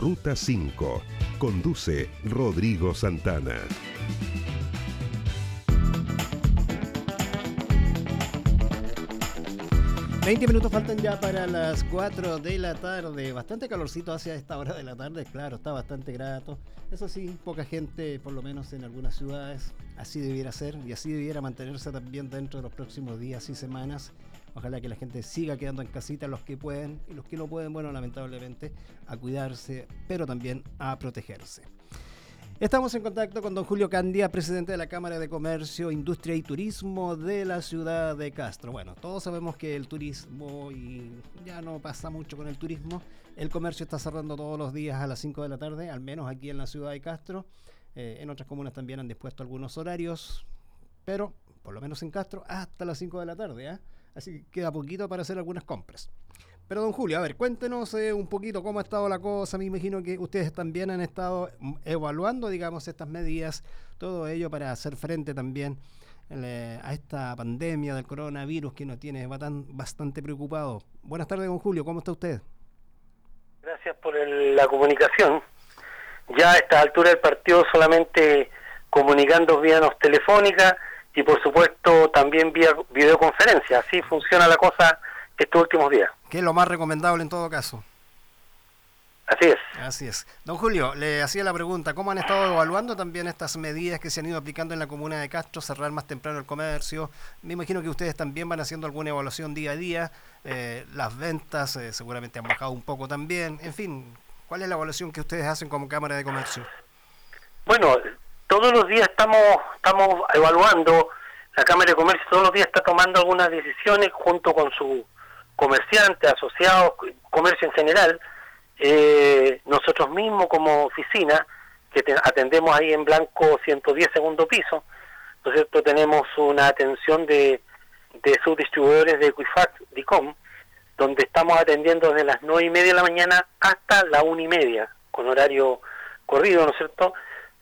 Ruta 5. Conduce Rodrigo Santana. 20 minutos faltan ya para las 4 de la tarde. Bastante calorcito hacia esta hora de la tarde, claro, está bastante grato. Eso sí, poca gente, por lo menos en algunas ciudades, así debiera ser y así debiera mantenerse también dentro de los próximos días y semanas. Ojalá que la gente siga quedando en casita, los que pueden y los que no pueden, bueno, lamentablemente, a cuidarse, pero también a protegerse. Estamos en contacto con don Julio Candia, presidente de la Cámara de Comercio, Industria y Turismo de la ciudad de Castro. Bueno, todos sabemos que el turismo, y ya no pasa mucho con el turismo, el comercio está cerrando todos los días a las 5 de la tarde, al menos aquí en la ciudad de Castro. Eh, en otras comunas también han dispuesto algunos horarios, pero por lo menos en Castro hasta las 5 de la tarde. ¿eh? Así que queda poquito para hacer algunas compras. Pero don Julio, a ver, cuéntenos eh, un poquito cómo ha estado la cosa. Me imagino que ustedes también han estado mm, evaluando, digamos, estas medidas, todo ello para hacer frente también eh, a esta pandemia del coronavirus que nos tiene bastante preocupado. Buenas tardes, don Julio, ¿cómo está usted? Gracias por la comunicación. Ya a esta altura del partido solamente comunicando vía telefónica y por supuesto también vía videoconferencia. Así funciona la cosa estos últimos días. Que es lo más recomendable en todo caso. Así es. Así es. Don Julio, le hacía la pregunta, ¿cómo han estado evaluando también estas medidas que se han ido aplicando en la comuna de Castro, cerrar más temprano el comercio? Me imagino que ustedes también van haciendo alguna evaluación día a día, eh, las ventas eh, seguramente han bajado un poco también, en fin, ¿cuál es la evaluación que ustedes hacen como Cámara de Comercio? Bueno, todos los días estamos, estamos evaluando, la Cámara de Comercio todos los días está tomando algunas decisiones junto con su comerciantes, asociados, comercio en general, eh, nosotros mismos como oficina, que atendemos ahí en Blanco 110 segundo piso, ¿no es cierto? Tenemos una atención de, de subdistribuidores de Equifax, DICOM, donde estamos atendiendo desde las 9 y media de la mañana hasta la 1 y media, con horario corrido, ¿no es cierto?,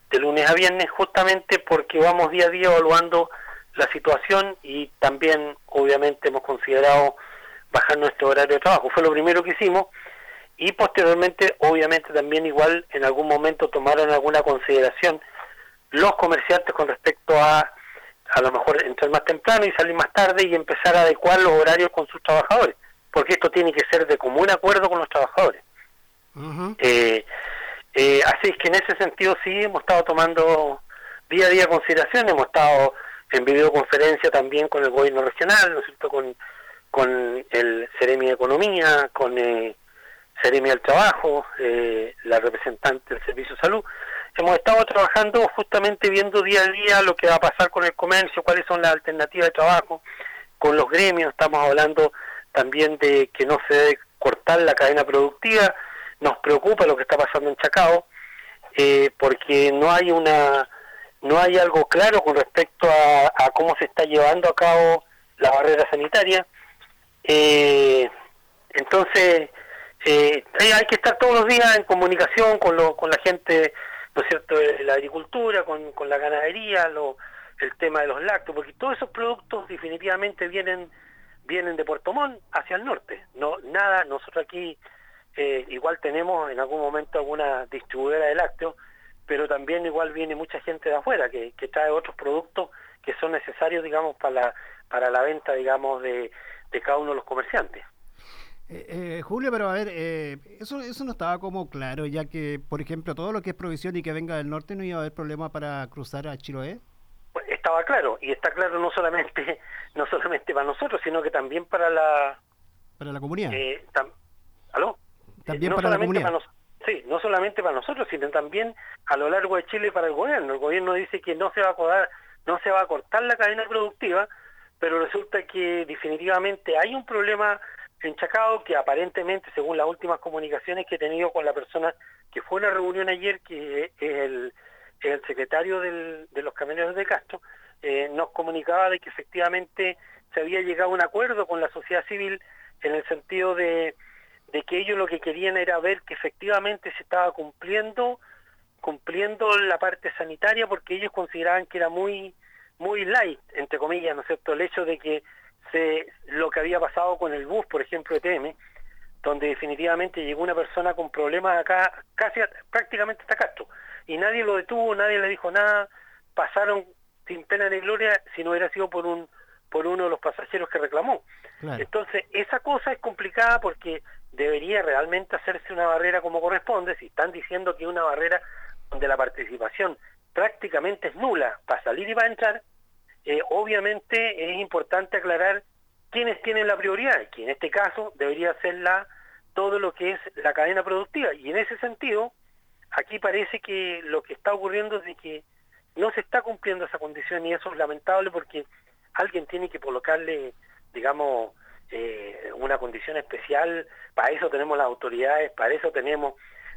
de lunes a viernes, justamente porque vamos día a día evaluando la situación y también, obviamente, hemos considerado bajar nuestro horario de trabajo. Fue lo primero que hicimos y posteriormente, obviamente, también igual en algún momento tomaron alguna consideración los comerciantes con respecto a a lo mejor entrar más temprano y salir más tarde y empezar a adecuar los horarios con sus trabajadores, porque esto tiene que ser de común acuerdo con los trabajadores. eh, eh, así es que en ese sentido sí hemos estado tomando día a día consideración, hemos estado en videoconferencia también con el gobierno regional, ¿no es cierto?, con con el Ceremi de Economía, con eh, Ceremi del Trabajo, eh, la representante del Servicio de Salud. Hemos estado trabajando justamente viendo día a día lo que va a pasar con el comercio, cuáles son las alternativas de trabajo, con los gremios, estamos hablando también de que no se debe cortar la cadena productiva, nos preocupa lo que está pasando en Chacao, eh, porque no hay una no hay algo claro con respecto a, cómo se está llevando a cabo la barrera sanitaria eh, entonces, eh, hay que estar todos los días en comunicación con, lo, con la gente, ¿no es cierto?, de la agricultura, con, con la ganadería, lo, el tema de los lácteos, porque todos esos productos definitivamente vienen vienen de Puerto Montt hacia el norte. No nada, nosotros aquí eh, igual tenemos en algún momento alguna distribuidora de lácteos, pero también igual viene mucha gente de afuera que, que trae otros productos que son necesarios, digamos, para la, para la venta, digamos, de, de cada uno de los comerciantes. Eh, eh, Julio, pero a ver, eh, eso, eso no estaba como claro, ya que, por ejemplo, todo lo que es provisión y que venga del norte no iba a haber problema para cruzar a Chiloé. Pues estaba claro, y está claro no solamente no solamente para nosotros, sino que también para la... Para la comunidad. ¿Aló? También para la comunidad. Sí, no solamente para nosotros, sino también a lo largo de Chile para el gobierno. El gobierno dice que no se va a no se va a cortar la cadena productiva, pero resulta que definitivamente hay un problema en Chacao que aparentemente, según las últimas comunicaciones que he tenido con la persona que fue a una reunión ayer, que es el, el secretario del, de los camioneros de Castro, eh, nos comunicaba de que efectivamente se había llegado a un acuerdo con la sociedad civil en el sentido de, de que ellos lo que querían era ver que efectivamente se estaba cumpliendo cumpliendo la parte sanitaria porque ellos consideraban que era muy muy light, entre comillas, ¿no es cierto?, el hecho de que se, lo que había pasado con el bus, por ejemplo, de TM, donde definitivamente llegó una persona con problemas acá, casi prácticamente hasta Castro, y nadie lo detuvo, nadie le dijo nada, pasaron sin pena ni gloria si no hubiera sido por un por uno de los pasajeros que reclamó. Entonces, esa cosa es complicada porque debería realmente hacerse una barrera como corresponde, si están diciendo que una barrera donde la participación prácticamente es nula para salir y para entrar, eh, obviamente es importante aclarar quiénes tienen la prioridad, que en este caso debería ser la, todo lo que es la cadena productiva. Y en ese sentido, aquí parece que lo que está ocurriendo es de que no se está cumpliendo esa condición y eso es lamentable porque alguien tiene que colocarle, digamos, eh, una condición especial, para eso tenemos las autoridades, para eso tenemos,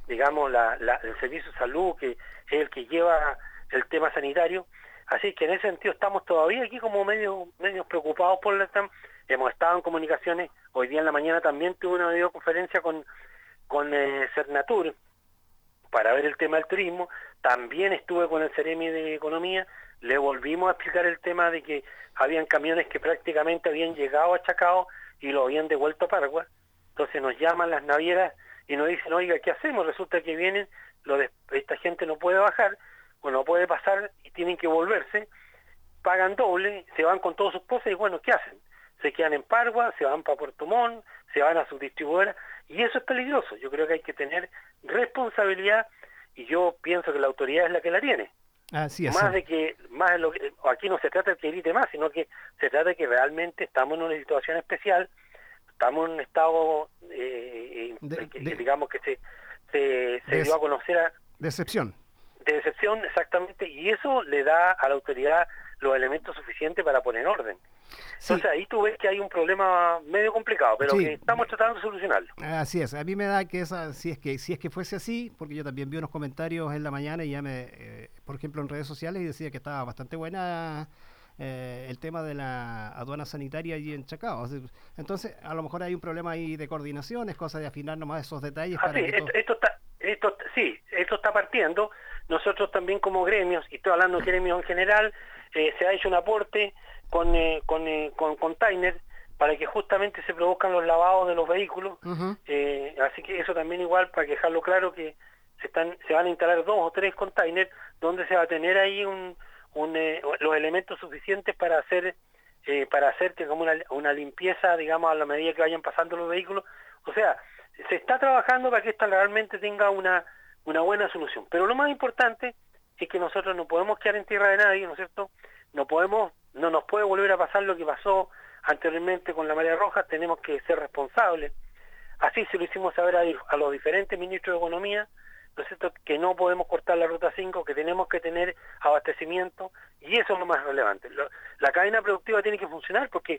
digamos, la, el servicio de salud, que es el que lleva el tema sanitario. Así que en ese sentido estamos todavía aquí como medio, medio preocupados por la hemos estado en comunicaciones, hoy día en la mañana también tuve una videoconferencia con, con eh, Cernatur para ver el tema del turismo, también estuve con el Ceremi de Economía, le volvimos a explicar el tema de que habían camiones que prácticamente habían llegado a Chacao y lo habían devuelto a Paraguay, entonces nos llaman las navieras y nos dicen, oiga, ¿qué hacemos? Resulta que vienen, lo esta gente no puede bajar, o no puede pasar y tienen que volverse, pagan doble, se van con todos sus cosas y bueno, ¿qué hacen? Se quedan en Pargua, se van para Puerto Montt, se van a su distribuidora, y eso es peligroso. Yo creo que hay que tener responsabilidad, y yo pienso que la autoridad es la que la tiene. Así es. Más de que, más de lo que, aquí no se trata de que grite más, sino que se trata de que realmente estamos en una situación especial, estamos en un estado, eh, que, digamos que se, se, se dio a conocer a... Decepción. De decepción, exactamente, y eso le da a la autoridad los elementos suficientes para poner orden. Entonces ahí tú ves que hay un problema medio complicado, pero que estamos tratando de solucionarlo. Así es, a mí me da que esa, si es que si es que fuese así, porque yo también vi unos comentarios en la mañana y ya me, eh, por ejemplo en redes sociales y decía que estaba bastante buena eh, el tema de la aduana sanitaria allí en Chacao. Entonces a lo mejor hay un problema ahí de coordinación, es cosa de afinar nomás esos detalles. Ah, sí, esto, está, esto, sí, esto está partiendo. Nosotros también como gremios, y estoy hablando de gremios en general, eh, se ha hecho un aporte con, eh, con, eh, con containers para que justamente se produzcan los lavados de los vehículos. eh, así que eso también igual, para que dejarlo claro, que se, están, se van a instalar dos o tres containers donde se va a tener ahí un, un eh, los elementos suficientes para hacer eh, para hacer como una, una limpieza, digamos, a la medida que vayan pasando los vehículos. O sea, se está trabajando para que esto realmente tenga una, una buena solución. Pero lo más importante es que nosotros no podemos quedar en tierra de nadie, ¿no es cierto? No podemos no nos puede volver a pasar lo que pasó anteriormente con la marea roja, tenemos que ser responsables. Así se lo hicimos saber a, los diferentes ministros de Economía, ¿no cierto? que no podemos cortar la ruta 5, que tenemos que tener abastecimiento, y eso es lo más relevante. la cadena productiva tiene que funcionar porque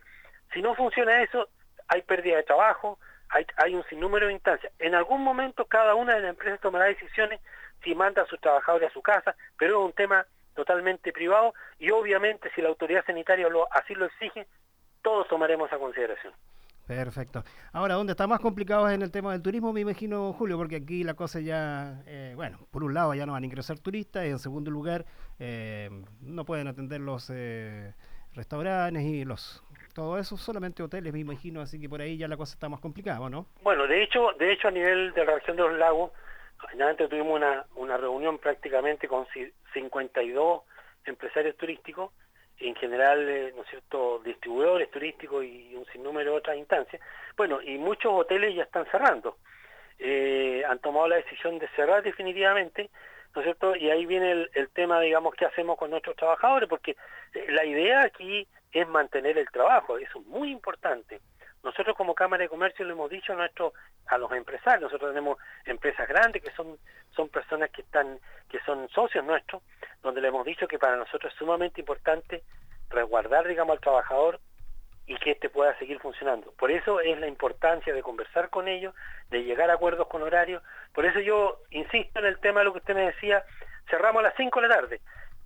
si no funciona eso, hay pérdida de trabajo, hay, hay un sinnúmero de instancias. En algún momento cada una de las empresas tomará decisiones si manda a sus trabajadores a su casa, pero es un tema totalmente privado y obviamente si la autoridad sanitaria lo, así lo exige, todos tomaremos a consideración. Perfecto. Ahora, ¿dónde está más complicado es en el tema del turismo, me imagino, Julio, porque aquí la cosa ya, eh, bueno, por un lado ya no van a ingresar turistas y en segundo lugar eh, no pueden atender los eh, restaurantes y los todo eso, solamente hoteles, me imagino, así que por ahí ya la cosa está más complicada, ¿no? Bueno, de hecho, de hecho a nivel de la región de los lagos, Finalmente tuvimos una, una reunión prácticamente con 52 empresarios turísticos, en general, eh, ¿no es cierto?, distribuidores turísticos y un sinnúmero de otras instancias. Bueno, y muchos hoteles ya están cerrando. Eh, han tomado la decisión de cerrar definitivamente, ¿no es cierto? Y ahí viene el, tema, digamos, qué hacemos con nuestros trabajadores, porque eh, la idea aquí es mantener el trabajo, eso es muy importante. Nosotros como Cámara de Comercio le hemos dicho a, nuestro, a los empresarios, nosotros tenemos empresas grandes que son, son personas que, están, que son socios nuestros, donde le hemos dicho que para nosotros es sumamente importante resguardar, digamos, al trabajador y que éste pueda seguir funcionando. Por eso es la importancia de conversar con ellos, de llegar a acuerdos con horarios. Por eso yo insisto en el tema de lo que usted me decía, cerramos a las 5 de la tarde.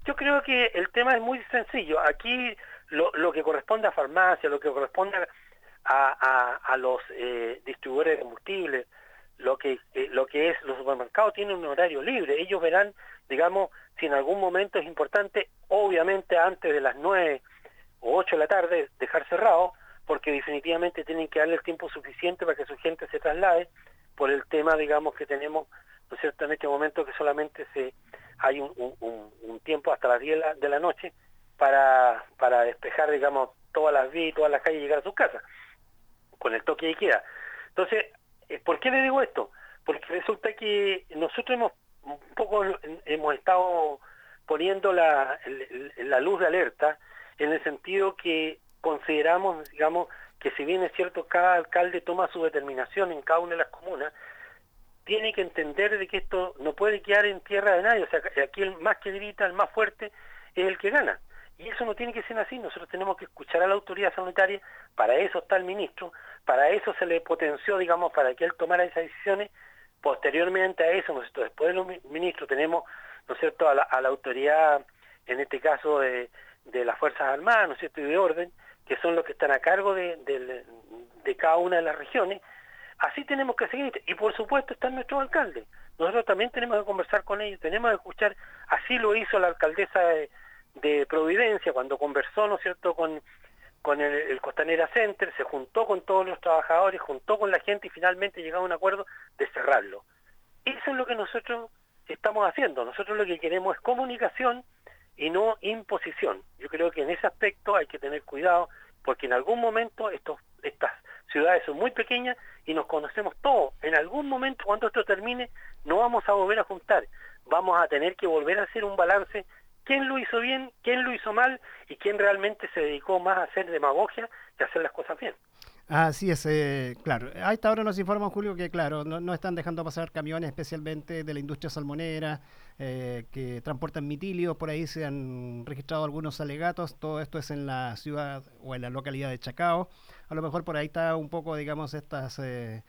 Yo creo que el tema es muy sencillo. Aquí lo, lo que corresponde a farmacia, lo que corresponde a a, a, los eh, distribuidores de combustibles, lo que, eh, lo que es los supermercados tienen un horario libre. Ellos verán, digamos, si en algún momento es importante, obviamente antes de las 9 o 8 de la tarde, dejar cerrado, porque definitivamente tienen que darle el tiempo suficiente para que su gente se traslade por el tema, digamos, que tenemos, ¿no es cierto?, en este momento que solamente se hay un, tiempo hasta las 10 de la, noche para, para despejar, digamos, todas las vías y todas las calles y llegar a sus casas, con el toque de queda. Entonces, eh, ¿por qué le digo esto? Porque resulta que nosotros hemos un poco hemos estado poniendo la, la luz de alerta en el sentido que consideramos, digamos, que si bien es cierto cada alcalde toma su determinación en cada una de las comunas, tiene que entender de que esto no puede quedar en tierra de nadie, o sea, aquí el más que grita, el más fuerte, es el que gana. Y eso no tiene que ser así, nosotros tenemos que escuchar a la autoridad sanitaria, para eso está el ministro, para eso se le potenció, digamos, para que él tomara esas decisiones, posteriormente a eso, nosotros después de los ministros tenemos, ¿no es cierto?, a la, autoridad, en este caso de, de, las Fuerzas Armadas, ¿no es cierto?, y de orden, que son los que están a cargo de, de cada una de las regiones, así tenemos que seguir, y por supuesto están nuestros alcaldes, nosotros también tenemos que conversar con ellos, tenemos que escuchar, así lo hizo la alcaldesa de, de Providencia cuando conversó, ¿no es cierto?, con, con el, Costanera Center, se juntó con todos los trabajadores, juntó con la gente y finalmente llegó a un acuerdo de cerrarlo. Eso es lo que nosotros estamos haciendo. Nosotros lo que queremos es comunicación y no imposición. Yo creo que en ese aspecto hay que tener cuidado porque en algún momento estos, estas ciudades son muy pequeñas y nos conocemos todos. En algún momento cuando esto termine no vamos a volver a juntar. Vamos a tener que volver a hacer un balance quién lo hizo bien, quién lo hizo mal y quién realmente se dedicó más a hacer demagogia que a hacer las cosas bien. Así es, eh, claro. A esta hora nos informa Julio que, claro, no, están dejando pasar camiones especialmente de la industria salmonera eh, que transportan mitilio. Por ahí se han registrado algunos alegatos. Todo esto es en la ciudad o en la localidad de Chacao. A lo mejor por ahí está un poco, digamos, estas eh,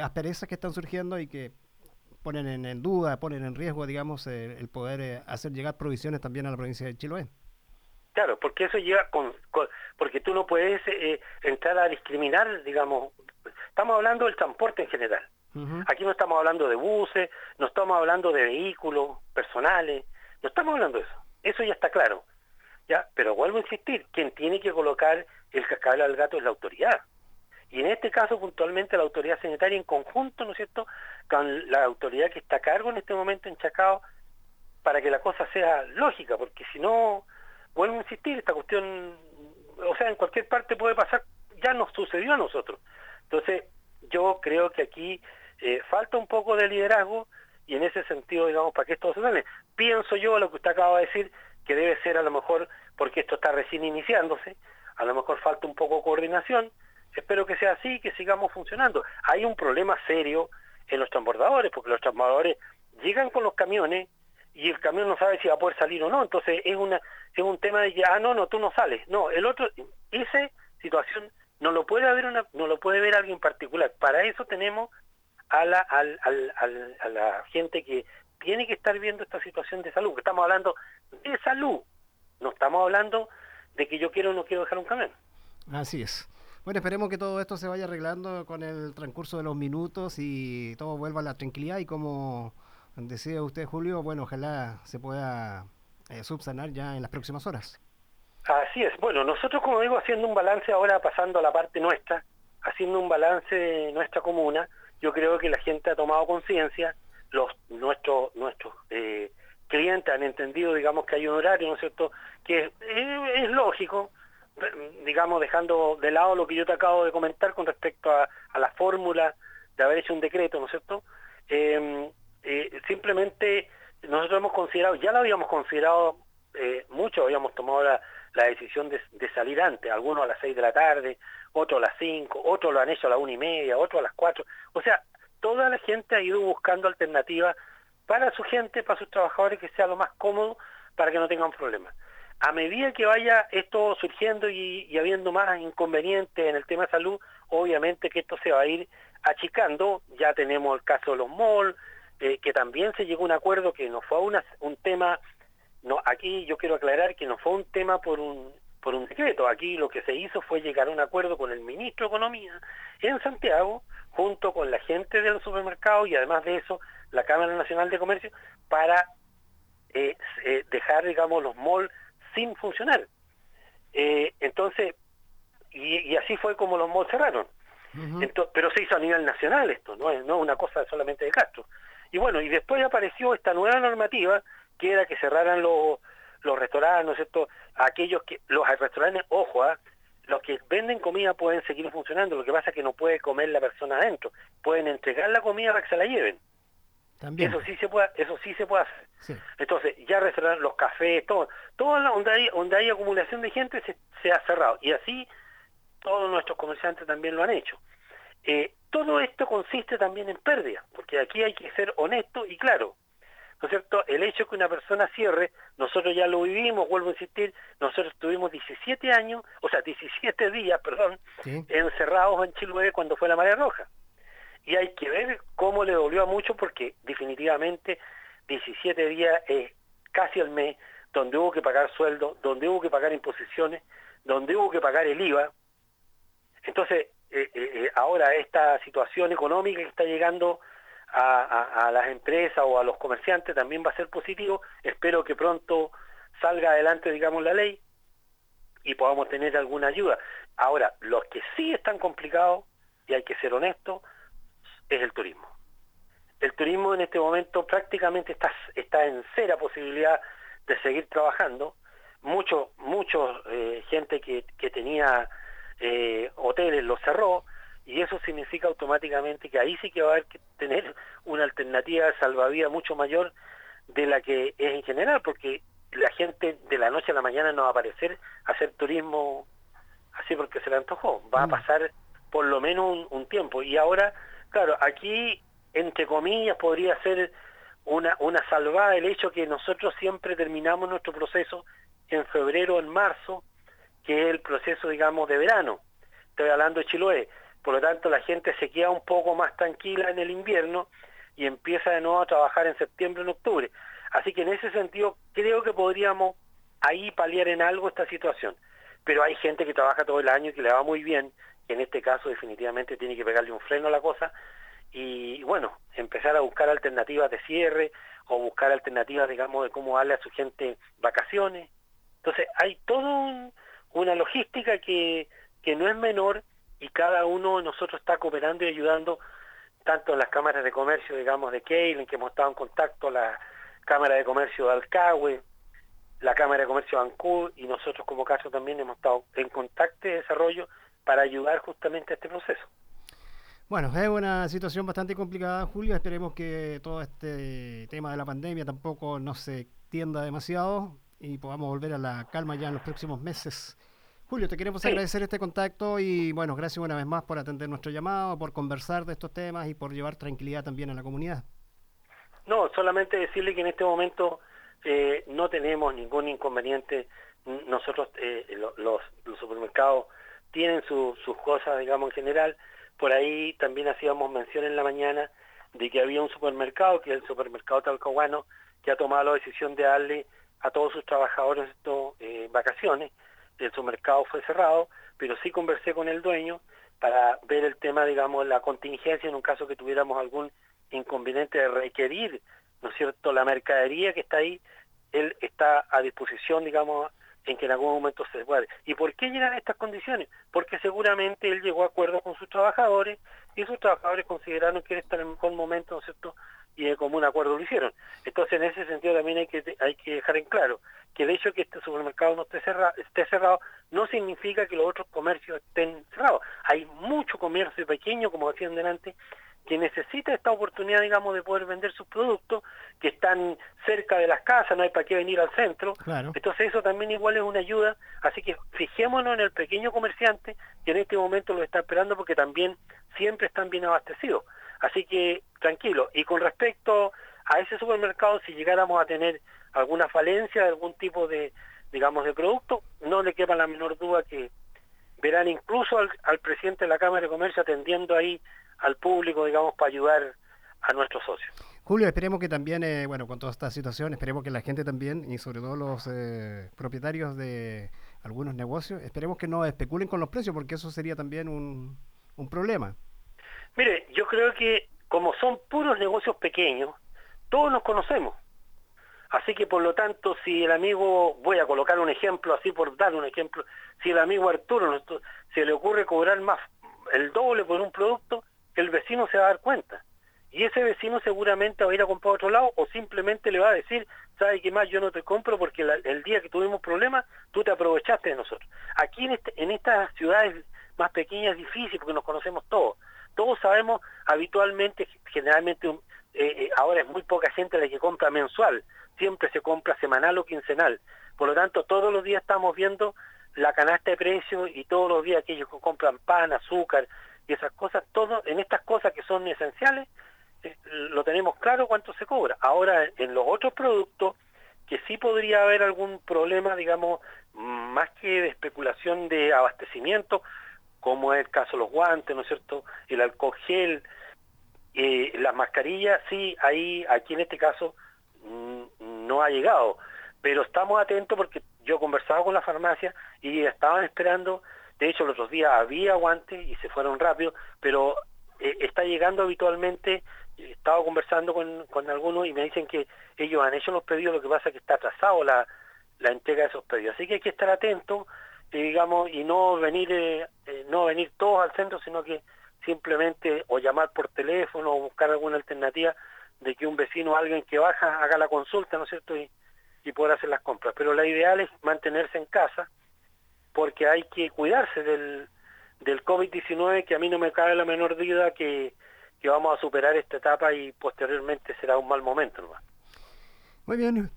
asperezas que están surgiendo y que ponen en, duda, ponen en riesgo, digamos, el poder eh, hacer llegar provisiones también a la provincia de Chiloé. Claro, porque eso lleva con, porque tú no puedes eh, entrar a discriminar, digamos, estamos hablando del transporte en general. Aquí no estamos hablando de buses, no estamos hablando de vehículos personales, no estamos hablando de eso. Eso ya está claro. Ya, pero vuelvo a insistir, quien tiene que colocar el cascabel al gato es la autoridad. Y en este caso, puntualmente, la autoridad sanitaria en conjunto, ¿no es cierto?, con la autoridad que está a cargo en este momento en Chacao, para que la cosa sea lógica, porque si no, vuelvo a insistir, esta cuestión, o sea, en cualquier parte puede pasar, ya nos sucedió a nosotros. Entonces, yo creo que aquí eh, falta un poco de liderazgo y en ese sentido, digamos, para que esto se gane. Pienso yo, lo que usted acaba de decir, que debe ser a lo mejor, porque esto está recién iniciándose, a lo mejor falta un poco de coordinación, Espero que sea así, que sigamos funcionando. Hay un problema serio en los transbordadores, porque los transbordadores llegan con los camiones y el camión no sabe si va a poder salir o no. Entonces es una es un tema de que, ah, no, no, tú no sales. No, el otro, esa situación no lo puede haber una, no lo puede ver alguien particular. Para eso tenemos a la, al, al, a la gente que tiene que estar viendo esta situación de salud, que estamos hablando de salud, no estamos hablando de que yo quiero o no quiero dejar un camión. Así es. Bueno, esperemos que todo esto se vaya arreglando con el transcurso de los minutos y todo vuelva a la tranquilidad y como decía usted, Julio, bueno, ojalá se pueda eh, subsanar ya en las próximas horas. Así es. Bueno, nosotros, como digo, haciendo un balance ahora, pasando a la parte nuestra, haciendo un balance de nuestra comuna, yo creo que la gente ha tomado conciencia, los nuestros nuestros eh, clientes han entendido, digamos, que hay un horario, ¿no es cierto?, que es, es lógico, digamos, dejando de lado lo que yo te acabo de comentar con respecto a, la fórmula de haber hecho un decreto, ¿no es cierto? Em, eh, simplemente nosotros hemos considerado, ya lo habíamos considerado eh, mucho, habíamos tomado la, decisión de, salir antes, algunos a las seis de la tarde, otros a las cinco, otros lo han hecho a las una y media, otros a las cuatro, o sea, toda la gente ha ido buscando alternativas para su gente, para sus trabajadores, que sea lo más cómodo para que no tengan problemas a medida que vaya esto surgiendo y, habiendo más inconvenientes en el tema de salud, obviamente que esto se va a ir achicando. Ya tenemos el caso de los malls, eh, que también se llegó a un acuerdo que no fue un tema, no aquí yo quiero aclarar que no fue un tema por un por un decreto. Aquí lo que se hizo fue llegar a un acuerdo con el ministro de Economía en Santiago, junto con la gente del supermercado y además de eso la Cámara Nacional de Comercio, para eh, eh, dejar, digamos, los malls sin funcionar. Eh, entonces, y, así fue como los malls cerraron. pero se hizo a nivel nacional esto, no es, no una cosa solamente de Castro. Y bueno, y después apareció esta nueva normativa que era que cerraran los, los restaurantes, ¿no es cierto? Aquellos que, los restaurantes, ojo, ¿ah? los que venden comida pueden seguir funcionando, lo que pasa es que no puede comer la persona adentro, pueden entregar la comida para que se la lleven. También. Eso sí se puede, eso sí se puede hacer. Entonces, ya restaurantes, los cafés, todo, todo donde hay, donde hay acumulación de gente se, se ha cerrado. Y así todos nuestros comerciantes también lo han hecho. Eh, todo esto consiste también en pérdida, porque aquí hay que ser honesto y claro. ¿No es cierto? El hecho de que una persona cierre, nosotros ya lo vivimos, vuelvo a insistir, nosotros tuvimos 17 años, o sea, 17 días, perdón, encerrados en Chiloé cuando fue la marea roja. Y hay que ver cómo le dolió a muchos porque definitivamente 17 días es casi al mes donde hubo que pagar sueldo, donde hubo que pagar imposiciones, donde hubo que pagar el IVA. Entonces, eh, eh, eh, ahora esta situación económica que está llegando a, las empresas o a los comerciantes también va a ser positivo. Espero que pronto salga adelante, digamos, la ley y podamos tener alguna ayuda. Ahora, los que sí están complicados, y hay que ser honesto, es el turismo. El turismo en este momento prácticamente está, está en cera posibilidad de seguir trabajando. Mucho, mucho gente que, que tenía eh, hoteles los cerró y eso significa automáticamente que ahí sí que va a haber que tener una alternativa de salvavidas mucho mayor de la que es en general, porque la gente de la noche a la mañana no va a aparecer a hacer turismo así porque se le antojó, va a mm. pasar por lo menos un, tiempo. Y ahora, claro, aquí, entre comillas, podría ser una, una salvada el hecho que nosotros siempre terminamos nuestro proceso en febrero o en marzo, que es el proceso, digamos, de verano. Estoy hablando de Chiloé. Por lo tanto, la gente se queda un poco más tranquila en el invierno y empieza de nuevo a trabajar en septiembre, en octubre. Así que en ese sentido, creo que podríamos ahí paliar en algo esta situación. Pero hay gente que trabaja todo el año y que le va muy bien, en este caso definitivamente tiene que pegarle un freno a la cosa y bueno, empezar a buscar alternativas de cierre o buscar alternativas, digamos, de cómo darle a su gente vacaciones. Entonces, hay todo un, una logística que, que no es menor y cada uno de nosotros está cooperando y ayudando tanto en las cámaras de comercio, digamos, de Keil, en que hemos estado en contacto, la Cámara de Comercio de Alcagüe, la Cámara de Comercio de Ancud y nosotros como caso también hemos estado en contacto de desarrollo para ayudar justamente a este proceso. Bueno, es una situación bastante complicada, Julio. Esperemos que todo este tema de la pandemia tampoco no se extienda demasiado y podamos volver a la calma ya en los próximos meses. Julio, te queremos agradecer este contacto y bueno, gracias una vez más por atender nuestro llamado, por conversar de estos temas y por llevar tranquilidad también a la comunidad. No, solamente decirle que en este momento eh, no tenemos ningún inconveniente. Nosotros, eh, los, supermercados tienen sus cosas, digamos, en general. Por ahí también hacíamos mención en la mañana de que había un supermercado, que es el supermercado talcahuano, que ha tomado la decisión de darle a todos sus trabajadores esto, eh, vacaciones, el mercado fue cerrado, pero sí conversé con el dueño para ver el tema, digamos, la contingencia en un caso que tuviéramos algún inconveniente de requerir, ¿no es cierto?, la mercadería que está ahí, él está a disposición, digamos, en que en algún momento se guarde. ¿Y por qué llegan estas condiciones? Porque seguramente él llegó a acuerdo con sus trabajadores y sus trabajadores consideraron que era el mejor momento, ¿no es cierto?, y de común acuerdo lo hicieron. Entonces, en ese sentido también hay que, hay que dejar en claro que el hecho de que este supermercado no esté cerrado, esté cerrado no significa que los otros comercios estén cerrados. Hay mucho comercio pequeño, como decían delante, que necesita esta oportunidad, digamos, de poder vender sus productos, que están cerca de las casas, no hay para qué venir al centro. Entonces eso también igual es una ayuda. Así que fijémonos en el pequeño comerciante que en este momento lo está esperando porque también siempre están bien abastecidos. Así que tranquilo. Y con respecto a ese supermercado, si llegáramos a tener alguna falencia de algún tipo de, digamos, de producto, no le quepa la menor duda que verán incluso al, presidente de la Cámara de Comercio atendiendo ahí al público, digamos, para ayudar a nuestros socios. Julio, esperemos que también, eh, bueno, con toda esta situación, esperemos que la gente también, y sobre todo los eh, propietarios de algunos negocios, esperemos que no especulen con los precios, porque eso sería también un, un problema. Mire, yo creo que como son puros negocios pequeños, todos nos conocemos. Así que por lo tanto, si el amigo, voy a colocar un ejemplo así por dar un ejemplo, si el amigo Arturo se le ocurre cobrar más el doble por un producto, el vecino se va a dar cuenta. Y ese vecino seguramente va a ir a comprar a otro lado o simplemente le va a decir, ¿sabe qué más? Yo no te compro porque el día que tuvimos problemas, tú te aprovechaste de nosotros. Aquí en, este, en estas ciudades más pequeñas es difícil porque nos conocemos todos. Todos sabemos habitualmente, generalmente eh, eh, ahora es muy poca gente la que compra mensual, siempre se compra semanal o quincenal. Por lo tanto, todos los días estamos viendo la canasta de precios y todos los días aquellos que compran pan, azúcar y esas cosas, todo en estas cosas que son esenciales, eh, lo tenemos claro cuánto se cobra. Ahora, en los otros productos, que sí podría haber algún problema, digamos, más que de especulación de abastecimiento, como es el caso de los guantes, ¿no es cierto?, el alcohol gel, eh, las mascarillas, sí, ahí, aquí en este caso, mm, no ha llegado, pero estamos atentos porque yo he conversado con la farmacia y estaban esperando, de hecho los otros días había guantes y se fueron rápido, pero eh, está llegando habitualmente he estado conversando con, con algunos y me dicen que ellos han hecho los pedidos, lo que pasa es que está atrasado la, la entrega de esos pedidos. Así que hay que estar atentos, y, digamos, y no venir, eh, eh, no venir todos al centro, sino que simplemente o llamar por teléfono o buscar alguna alternativa de que un vecino o alguien que baja haga la consulta, ¿no es cierto? Y, y poder hacer las compras. Pero la ideal es mantenerse en casa porque hay que cuidarse del, del COVID-19 que a mí no me cabe la menor duda que que vamos a superar esta etapa y posteriormente será un mal momento nomás. Muy bien.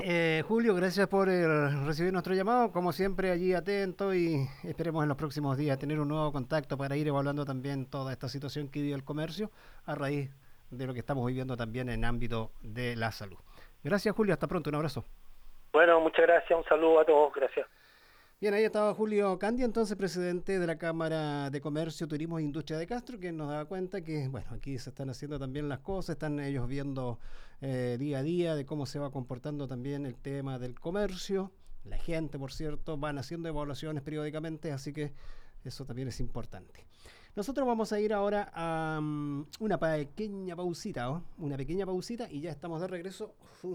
Eh, Julio, gracias por eh, recibir nuestro llamado. Como siempre, allí atento y esperemos en los próximos días tener un nuevo contacto para ir evaluando también toda esta situación que vive el comercio a raíz de lo que estamos viviendo también en ámbito de la salud. Gracias, Julio. Hasta pronto. Un abrazo. Bueno, muchas gracias. Un saludo a todos. Gracias. Bien, ahí estaba Julio Candia, entonces presidente de la Cámara de Comercio, Turismo e Industria de Castro, que nos da cuenta que, bueno, aquí se están haciendo también las cosas, están ellos viendo eh, día a día de cómo se va comportando también el tema del comercio. La gente, por cierto, van haciendo evaluaciones periódicamente, así que eso también es importante. Nosotros vamos a ir ahora a um, una pequeña pausita, una pequeña pausita y ya estamos de regreso.